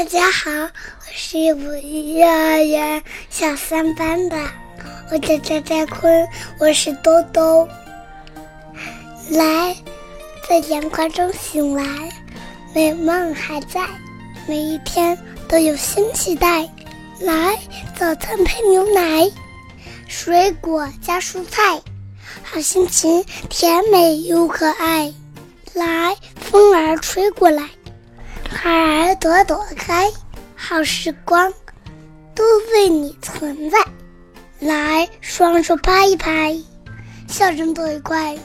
大家好，我是五一幼儿园小三班的，我叫张佳坤，我是兜兜。来，在阳光中醒来，美梦还在，每一天都有新期待。来，早餐配牛奶，水果加蔬菜，好心情甜美又可爱。来，风儿吹过来。花儿朵朵开，好时光都为你存在。来，双手拍一拍，笑声多愉快，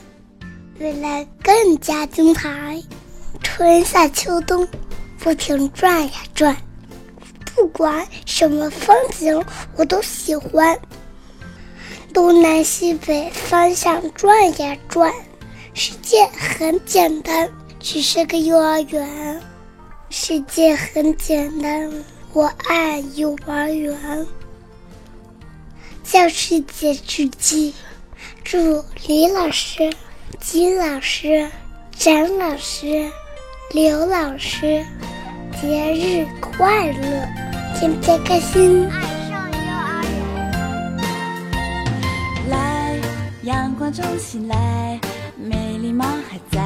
未来更加精彩。春夏秋冬，不停转呀转，不管什么风景我都喜欢。东南西北方向转呀转，世界很简单，只是个幼儿园。世界很简单，我爱幼儿园。教师节之际，祝李老师、金老师、张老师、刘老师节日快乐，天天开心。爱上幼儿园，来，阳光中醒来，美丽梦还在，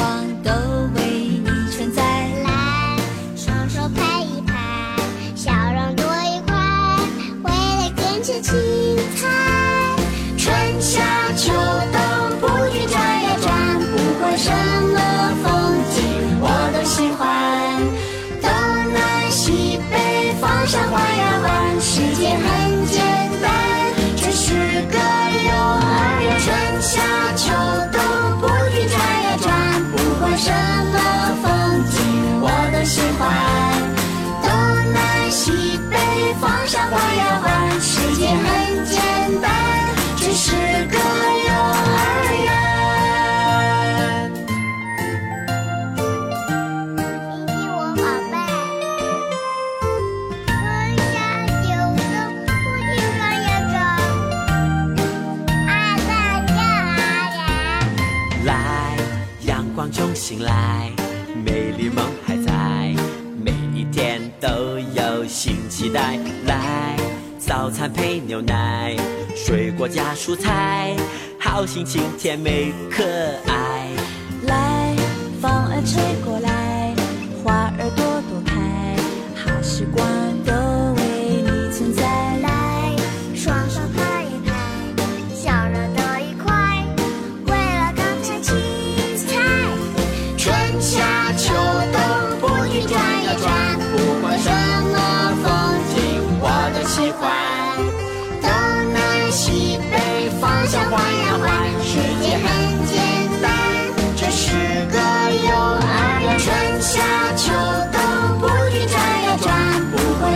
光。中醒来，美丽梦还在，每一天都有新期待。来，早餐配牛奶，水果加蔬菜，好心情甜美可爱。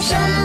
山。